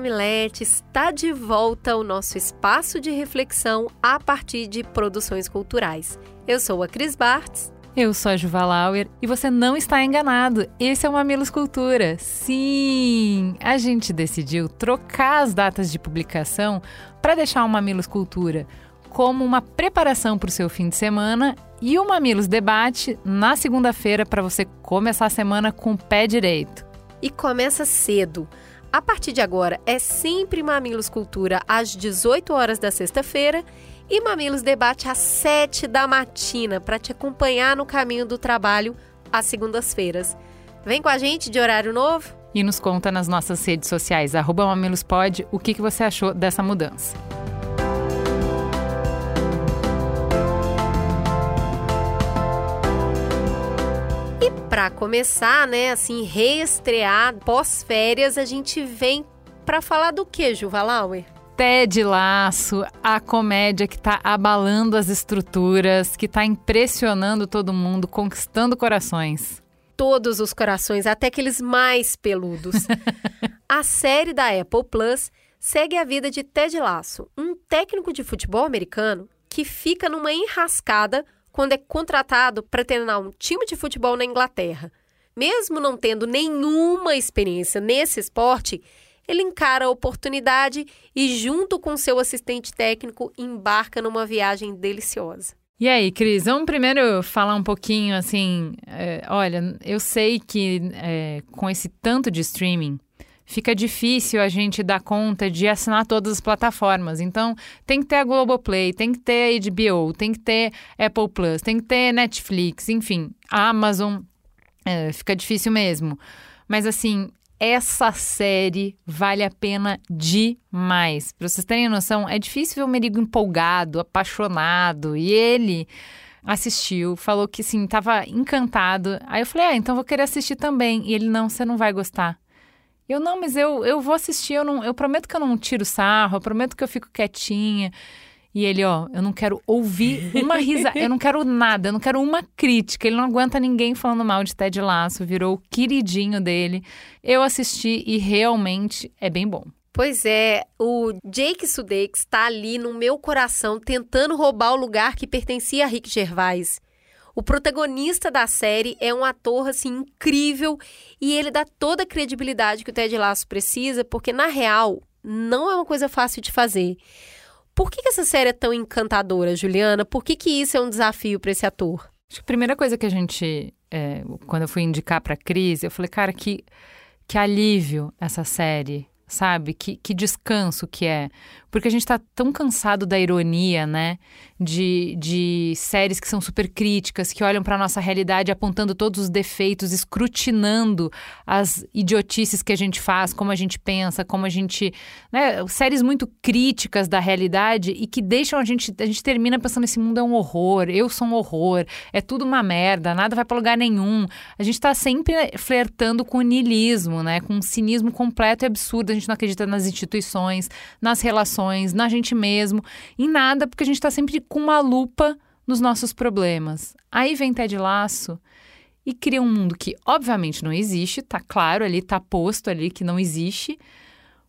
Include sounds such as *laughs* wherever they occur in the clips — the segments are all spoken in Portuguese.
E mamiletes, está de volta o nosso espaço de reflexão a partir de produções culturais. Eu sou a Cris Bartz. Eu sou a Juva Lauer e você não está enganado. Esse é o Mamilos Cultura. Sim, a gente decidiu trocar as datas de publicação para deixar o Mamilos Cultura como uma preparação para o seu fim de semana e o Mamilos Debate na segunda-feira para você começar a semana com o pé direito. E começa cedo. A partir de agora é sempre Mamilos Cultura às 18 horas da sexta-feira e Mamilos Debate às 7 da matina para te acompanhar no caminho do trabalho às segundas-feiras. Vem com a gente de horário novo? E nos conta nas nossas redes sociais, arroba mamilospod, o que, que você achou dessa mudança. Para começar, né, assim, reestrear pós-férias, a gente vem para falar do que, Juva Lauer? Ted Laço, a comédia que está abalando as estruturas, que está impressionando todo mundo, conquistando corações. Todos os corações, até aqueles mais peludos. *laughs* a série da Apple Plus segue a vida de Ted Laço, um técnico de futebol americano que fica numa enrascada quando é contratado para treinar um time de futebol na Inglaterra. Mesmo não tendo nenhuma experiência nesse esporte, ele encara a oportunidade e, junto com seu assistente técnico, embarca numa viagem deliciosa. E aí, Cris, vamos primeiro falar um pouquinho assim. É, olha, eu sei que é, com esse tanto de streaming, fica difícil a gente dar conta de assinar todas as plataformas. Então, tem que ter a Globoplay, tem que ter a HBO, tem que ter Apple Plus, tem que ter Netflix, enfim, a Amazon. É, fica difícil mesmo. Mas, assim, essa série vale a pena demais. Para vocês terem noção, é difícil ver o Merigo empolgado, apaixonado. E ele assistiu, falou que sim, estava encantado. Aí eu falei: "Ah, então vou querer assistir também". E ele: "Não, você não vai gostar". Eu não, mas eu, eu vou assistir, eu, não, eu prometo que eu não tiro sarro, eu prometo que eu fico quietinha. E ele, ó, eu não quero ouvir uma risada, eu não quero nada, eu não quero uma crítica. Ele não aguenta ninguém falando mal de Ted Lasso, virou o queridinho dele. Eu assisti e realmente é bem bom. Pois é, o Jake Sudeikis está ali no meu coração tentando roubar o lugar que pertencia a Rick Gervais. O protagonista da série é um ator assim incrível e ele dá toda a credibilidade que o Ted Lasso precisa, porque na real não é uma coisa fácil de fazer. Por que, que essa série é tão encantadora, Juliana? Por que, que isso é um desafio para esse ator? Acho que a primeira coisa que a gente, é, quando eu fui indicar para Cris, eu falei, cara, que, que alívio essa série sabe? Que, que descanso que é. Porque a gente tá tão cansado da ironia, né? De, de séries que são super críticas, que olham para nossa realidade apontando todos os defeitos, escrutinando as idiotices que a gente faz, como a gente pensa, como a gente. Né? Séries muito críticas da realidade e que deixam a gente. A gente termina pensando: esse mundo é um horror, eu sou um horror, é tudo uma merda, nada vai para lugar nenhum. A gente tá sempre flertando com o niilismo, né? Com um cinismo completo e absurdo. A gente não acredita nas instituições, nas relações, na gente mesmo, em nada, porque a gente está sempre com uma lupa nos nossos problemas. Aí vem Ted Laço e cria um mundo que obviamente não existe, tá claro ali, tá posto ali que não existe,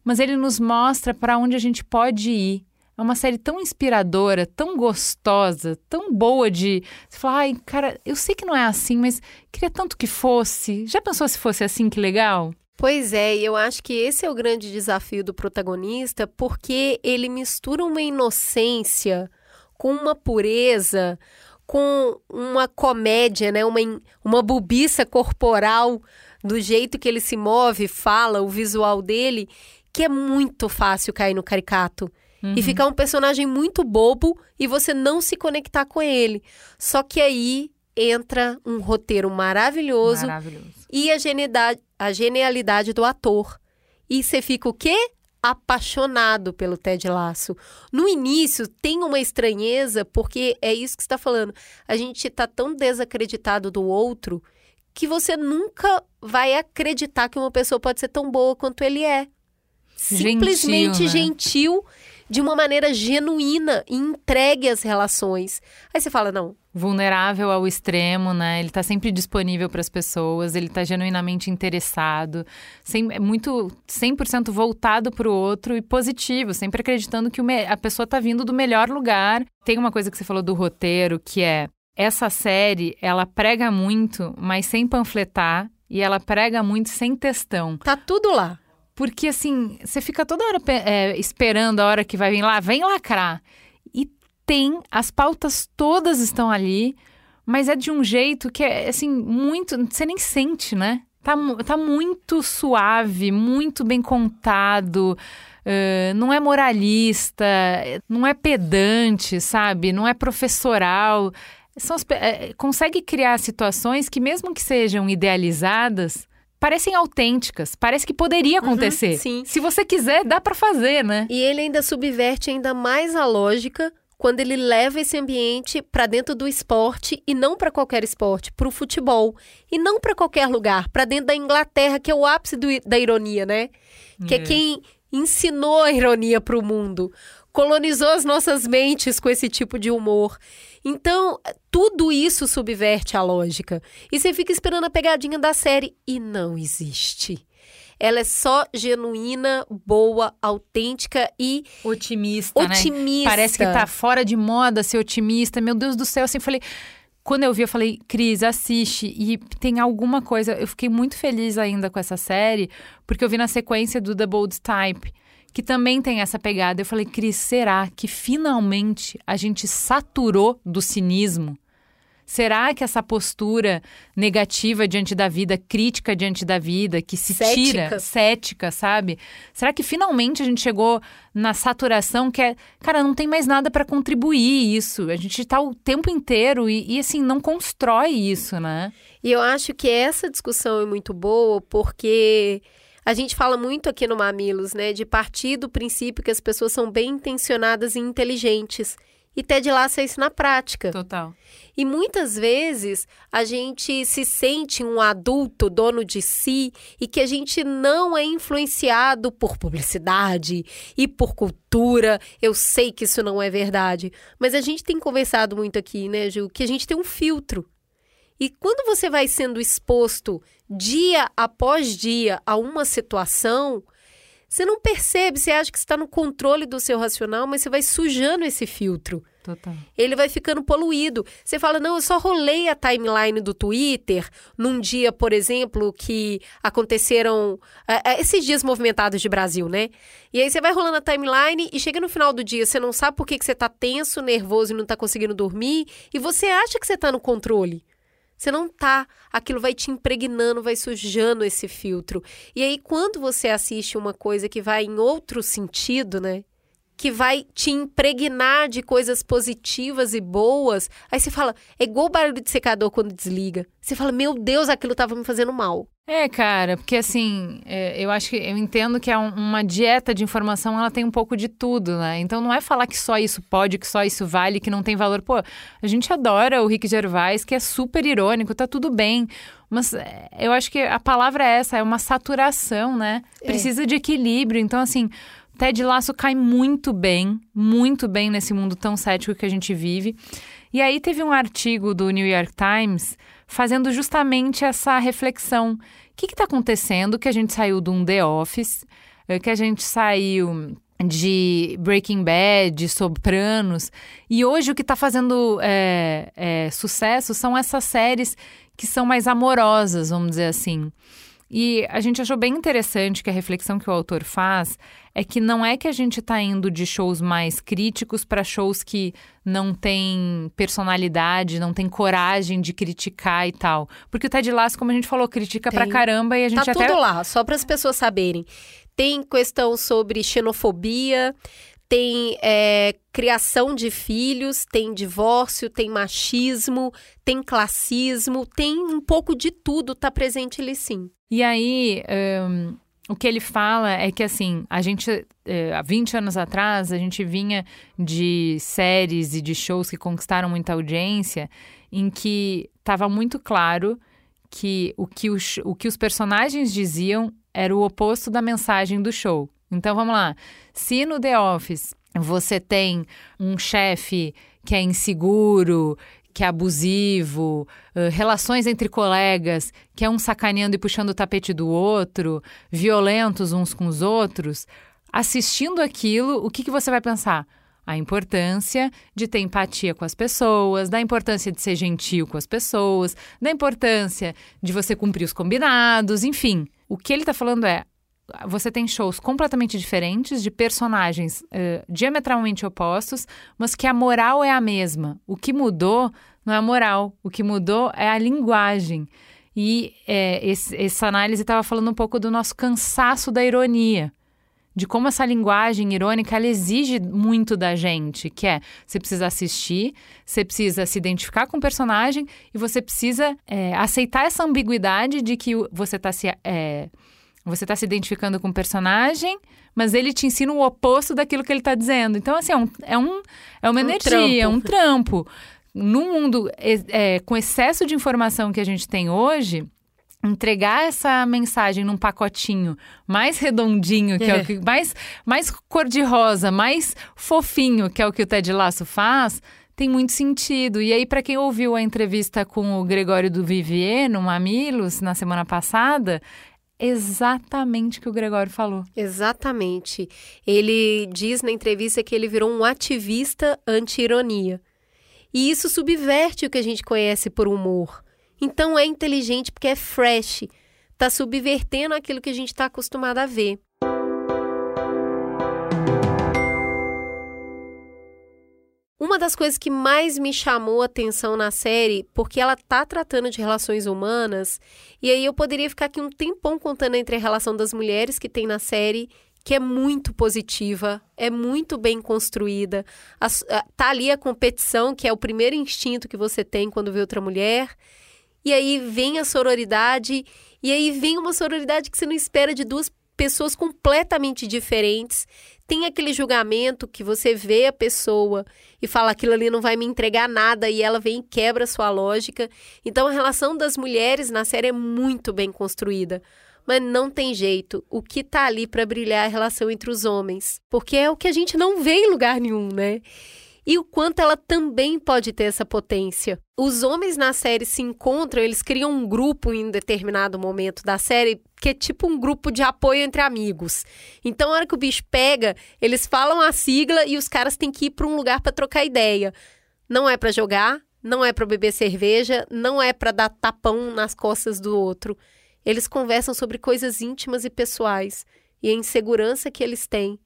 mas ele nos mostra para onde a gente pode ir. É uma série tão inspiradora, tão gostosa, tão boa de. Você falar, ai, cara, eu sei que não é assim, mas queria tanto que fosse. Já pensou se fosse assim, que legal? Pois é, e eu acho que esse é o grande desafio do protagonista, porque ele mistura uma inocência com uma pureza, com uma comédia, né? uma, uma bubiça corporal do jeito que ele se move, fala, o visual dele, que é muito fácil cair no caricato. Uhum. E ficar um personagem muito bobo e você não se conectar com ele. Só que aí entra um roteiro maravilhoso, maravilhoso. e a genialidade, a genialidade do ator. E você fica o quê? apaixonado pelo Ted Lasso. No início tem uma estranheza, porque é isso que você está falando. A gente está tão desacreditado do outro que você nunca vai acreditar que uma pessoa pode ser tão boa quanto ele é. Simplesmente né? gentil, de uma maneira genuína e entregue às relações. Aí você fala, não, vulnerável ao extremo, né? Ele tá sempre disponível para as pessoas, ele tá genuinamente interessado, sem, é muito 100% voltado para o outro e positivo, sempre acreditando que a pessoa tá vindo do melhor lugar. Tem uma coisa que você falou do roteiro, que é essa série, ela prega muito, mas sem panfletar, e ela prega muito sem textão. Tá tudo lá. Porque assim, você fica toda hora é, esperando a hora que vai vir lá, vem lacrar. Tem, as pautas todas estão ali, mas é de um jeito que é assim, muito. Você nem sente, né? Tá, tá muito suave, muito bem contado. Uh, não é moralista, não é pedante, sabe? Não é professoral. São as, é, consegue criar situações que, mesmo que sejam idealizadas, parecem autênticas, parece que poderia uhum, acontecer. Uhum, sim. Se você quiser, dá para fazer, né? E ele ainda subverte ainda mais a lógica quando ele leva esse ambiente para dentro do esporte e não para qualquer esporte, para o futebol e não para qualquer lugar, para dentro da Inglaterra, que é o ápice do, da ironia, né? Que é, é quem ensinou a ironia para o mundo, colonizou as nossas mentes com esse tipo de humor. Então, tudo isso subverte a lógica. E você fica esperando a pegadinha da série e não existe. Ela é só genuína, boa, autêntica e otimista, otimista. Né? Parece que tá fora de moda ser otimista. Meu Deus do céu, assim, falei, quando eu vi, eu falei, Cris, assiste. E tem alguma coisa. Eu fiquei muito feliz ainda com essa série, porque eu vi na sequência do The Bold Type que também tem essa pegada. Eu falei, Cris, será que finalmente a gente saturou do cinismo? Será que essa postura negativa diante da vida, crítica diante da vida, que se cética. tira, cética, sabe? Será que finalmente a gente chegou na saturação que é, cara, não tem mais nada para contribuir isso. A gente está o tempo inteiro e, e, assim, não constrói isso, né? E eu acho que essa discussão é muito boa porque a gente fala muito aqui no Mamilos, né, de partir do princípio que as pessoas são bem intencionadas e inteligentes. E Ted Lasso é isso na prática. Total. E muitas vezes a gente se sente um adulto dono de si e que a gente não é influenciado por publicidade e por cultura. Eu sei que isso não é verdade, mas a gente tem conversado muito aqui, né, Ju, que a gente tem um filtro. E quando você vai sendo exposto dia após dia a uma situação, você não percebe, você acha que está no controle do seu racional, mas você vai sujando esse filtro. Total. Ele vai ficando poluído. Você fala, não, eu só rolei a timeline do Twitter num dia, por exemplo, que aconteceram uh, esses dias movimentados de Brasil, né? E aí você vai rolando a timeline e chega no final do dia, você não sabe por que, que você está tenso, nervoso e não está conseguindo dormir, e você acha que você está no controle. Você não tá. Aquilo vai te impregnando, vai sujando esse filtro. E aí, quando você assiste uma coisa que vai em outro sentido, né? Que vai te impregnar de coisas positivas e boas. Aí você fala, é igual o barulho de secador quando desliga. Você fala, meu Deus, aquilo tava me fazendo mal. É, cara, porque assim, é, eu acho que eu entendo que é um, uma dieta de informação, ela tem um pouco de tudo, né? Então não é falar que só isso pode, que só isso vale, que não tem valor. Pô, a gente adora o Rick Gervais, que é super irônico, tá tudo bem. Mas é, eu acho que a palavra é essa, é uma saturação, né? É. Precisa é. de equilíbrio. Então, assim, Ted Lasso cai muito bem, muito bem nesse mundo tão cético que a gente vive. E aí teve um artigo do New York Times fazendo justamente essa reflexão o que está acontecendo? Que a gente saiu de um The Office, eh, que a gente saiu de Breaking Bad, Sopranos, e hoje o que está fazendo é, é, sucesso são essas séries que são mais amorosas, vamos dizer assim. E a gente achou bem interessante que a reflexão que o autor faz é que não é que a gente está indo de shows mais críticos para shows que não tem personalidade, não tem coragem de criticar e tal. Porque o Ted Lasso, como a gente falou, critica tem. pra caramba e a gente tá até... tudo lá, só para as pessoas saberem. Tem questão sobre xenofobia, tem é, criação de filhos, tem divórcio, tem machismo, tem classismo, tem um pouco de tudo, tá presente ali sim. E aí, um, o que ele fala é que, assim, a gente, é, há 20 anos atrás, a gente vinha de séries e de shows que conquistaram muita audiência, em que estava muito claro que o que os, o que os personagens diziam era o oposto da mensagem do show. Então, vamos lá. Se no The Office você tem um chefe que é inseguro, que é abusivo, relações entre colegas, que é um sacaneando e puxando o tapete do outro, violentos uns com os outros, assistindo aquilo, o que, que você vai pensar? A importância de ter empatia com as pessoas, da importância de ser gentil com as pessoas, da importância de você cumprir os combinados, enfim. O que ele está falando é: você tem shows completamente diferentes, de personagens uh, diametralmente opostos, mas que a moral é a mesma. O que mudou não é a moral, o que mudou é a linguagem. E é, esse, essa análise estava falando um pouco do nosso cansaço da ironia, de como essa linguagem irônica ela exige muito da gente, que é você precisa assistir, você precisa se identificar com o personagem e você precisa é, aceitar essa ambiguidade de que você está se é, você está se identificando com o personagem, mas ele te ensina o oposto daquilo que ele está dizendo. Então, assim, é, um, é, um, é uma um energia, trampo. um trampo. Num mundo é, com excesso de informação que a gente tem hoje, entregar essa mensagem num pacotinho mais redondinho, que é, é o que mais, mais cor-de-rosa, mais fofinho, que é o que o Ted Lasso faz, tem muito sentido. E aí, para quem ouviu a entrevista com o Gregório do Vivier no Mamilos na semana passada, exatamente o que o Gregório falou. Exatamente. Ele diz na entrevista que ele virou um ativista anti-ironia. E isso subverte o que a gente conhece por humor. Então é inteligente porque é fresh, está subvertendo aquilo que a gente está acostumado a ver. Uma das coisas que mais me chamou a atenção na série, porque ela tá tratando de relações humanas, e aí eu poderia ficar aqui um tempão contando entre a relação das mulheres que tem na série, que é muito positiva, é muito bem construída. A, a, tá ali a competição, que é o primeiro instinto que você tem quando vê outra mulher. E aí vem a sororidade, e aí vem uma sororidade que você não espera de duas pessoas completamente diferentes. Tem aquele julgamento que você vê a pessoa e fala aquilo ali não vai me entregar nada e ela vem e quebra sua lógica. Então a relação das mulheres na série é muito bem construída. Mas não tem jeito. O que tá ali para brilhar é a relação entre os homens, porque é o que a gente não vê em lugar nenhum, né? E o quanto ela também pode ter essa potência. Os homens na série se encontram, eles criam um grupo em determinado momento da série, que é tipo um grupo de apoio entre amigos. Então, na hora que o bicho pega, eles falam a sigla e os caras têm que ir para um lugar para trocar ideia. Não é para jogar, não é para beber cerveja, não é para dar tapão nas costas do outro. Eles conversam sobre coisas íntimas e pessoais e a insegurança que eles têm.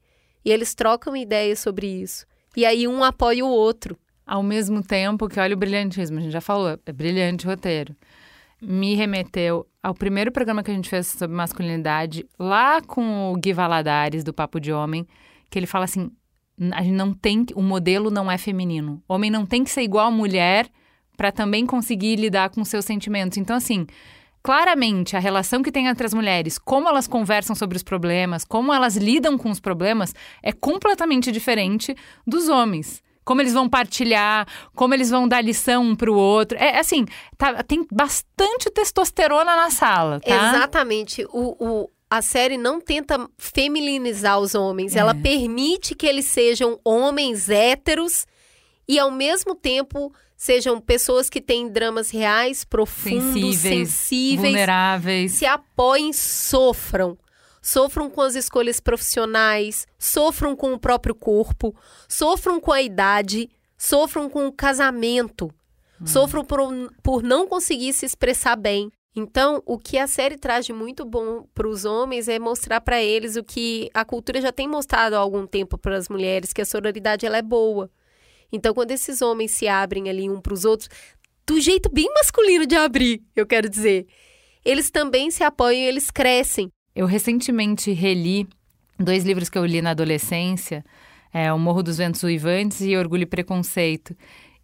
E eles trocam ideias sobre isso. E aí um apoia o outro. Ao mesmo tempo que, olha o brilhantismo, a gente já falou, é brilhante o roteiro. Me remeteu ao primeiro programa que a gente fez sobre masculinidade, lá com o Gui Valadares, do Papo de Homem, que ele fala assim: a gente não tem, o modelo não é feminino. Homem não tem que ser igual a mulher para também conseguir lidar com seus sentimentos. Então, assim, claramente a relação que tem entre as mulheres, como elas conversam sobre os problemas, como elas lidam com os problemas, é completamente diferente dos homens. Como eles vão partilhar, como eles vão dar lição um para o outro. É assim, tá, tem bastante testosterona na sala, tá? Exatamente. O, o, a série não tenta feminilizar os homens, é. ela permite que eles sejam homens héteros e, ao mesmo tempo, sejam pessoas que têm dramas reais, profundos, sensíveis, sensíveis vulneráveis, se apoiem, sofram. Sofram com as escolhas profissionais, sofram com o próprio corpo, sofram com a idade, sofram com o casamento, hum. sofram por, por não conseguir se expressar bem. Então, o que a série traz de muito bom para os homens é mostrar para eles o que a cultura já tem mostrado há algum tempo para as mulheres, que a sororidade ela é boa. Então, quando esses homens se abrem ali um para os outros, do jeito bem masculino de abrir, eu quero dizer, eles também se apoiam e eles crescem. Eu recentemente reli dois livros que eu li na adolescência, é, O Morro dos Ventos Uivantes e Orgulho e Preconceito.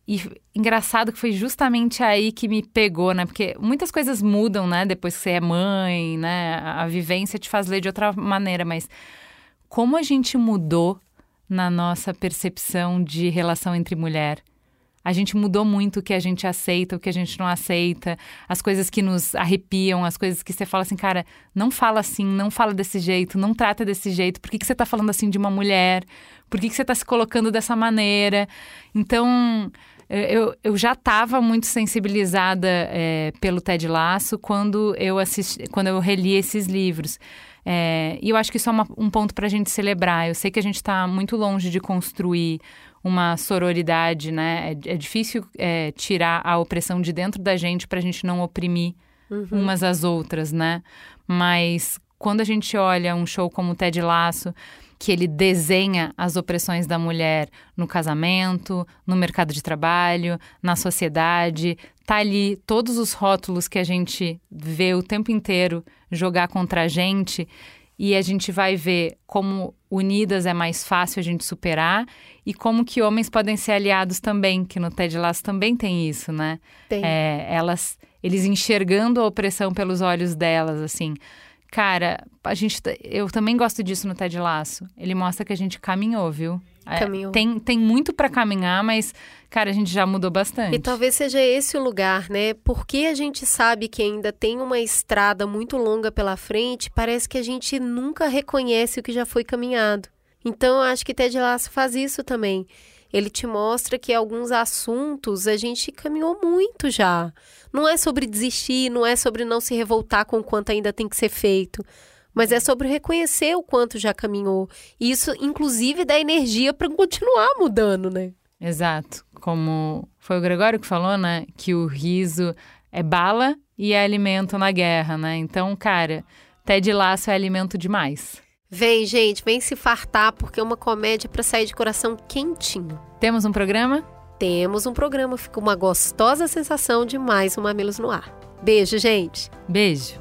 e engraçado que foi justamente aí que me pegou, né? Porque muitas coisas mudam, né? Depois que você é mãe, né? A vivência te faz ler de outra maneira, mas como a gente mudou na nossa percepção de relação entre mulher. A gente mudou muito o que a gente aceita, o que a gente não aceita, as coisas que nos arrepiam, as coisas que você fala assim, cara, não fala assim, não fala desse jeito, não trata desse jeito, por que, que você está falando assim de uma mulher? Por que, que você está se colocando dessa maneira? Então, eu, eu já estava muito sensibilizada é, pelo Ted Lasso quando eu assisti, quando eu reli esses livros. É, e eu acho que isso é uma, um ponto para a gente celebrar. Eu sei que a gente está muito longe de construir uma sororidade, né? É, é difícil é, tirar a opressão de dentro da gente para a gente não oprimir uhum. umas às outras, né? Mas quando a gente olha um show como o Ted Lasso, que ele desenha as opressões da mulher no casamento, no mercado de trabalho, na sociedade, tá ali todos os rótulos que a gente vê o tempo inteiro jogar contra a gente e a gente vai ver como unidas é mais fácil a gente superar e como que homens podem ser aliados também, que no Ted Lasso também tem isso, né? Tem. É, elas, eles enxergando a opressão pelos olhos delas, assim. Cara, a gente, eu também gosto disso no Ted Lasso. Ele mostra que a gente caminhou, viu? É, caminhou. É, tem, tem muito para caminhar, mas, cara, a gente já mudou bastante. E talvez seja esse o lugar, né? Porque a gente sabe que ainda tem uma estrada muito longa pela frente, parece que a gente nunca reconhece o que já foi caminhado. Então, eu acho que Ted Lasso faz isso também. Ele te mostra que alguns assuntos a gente caminhou muito já. Não é sobre desistir, não é sobre não se revoltar com o quanto ainda tem que ser feito mas é sobre reconhecer o quanto já caminhou. E isso, inclusive, dá energia para continuar mudando, né? Exato. Como foi o Gregório que falou, né? Que o riso é bala e é alimento na guerra, né? Então, cara, Ted Laço é alimento demais. Vem, gente, vem se fartar, porque é uma comédia para sair de coração quentinho. Temos um programa? Temos um programa. Fica uma gostosa sensação de mais um Mamilos no Ar. Beijo, gente. Beijo.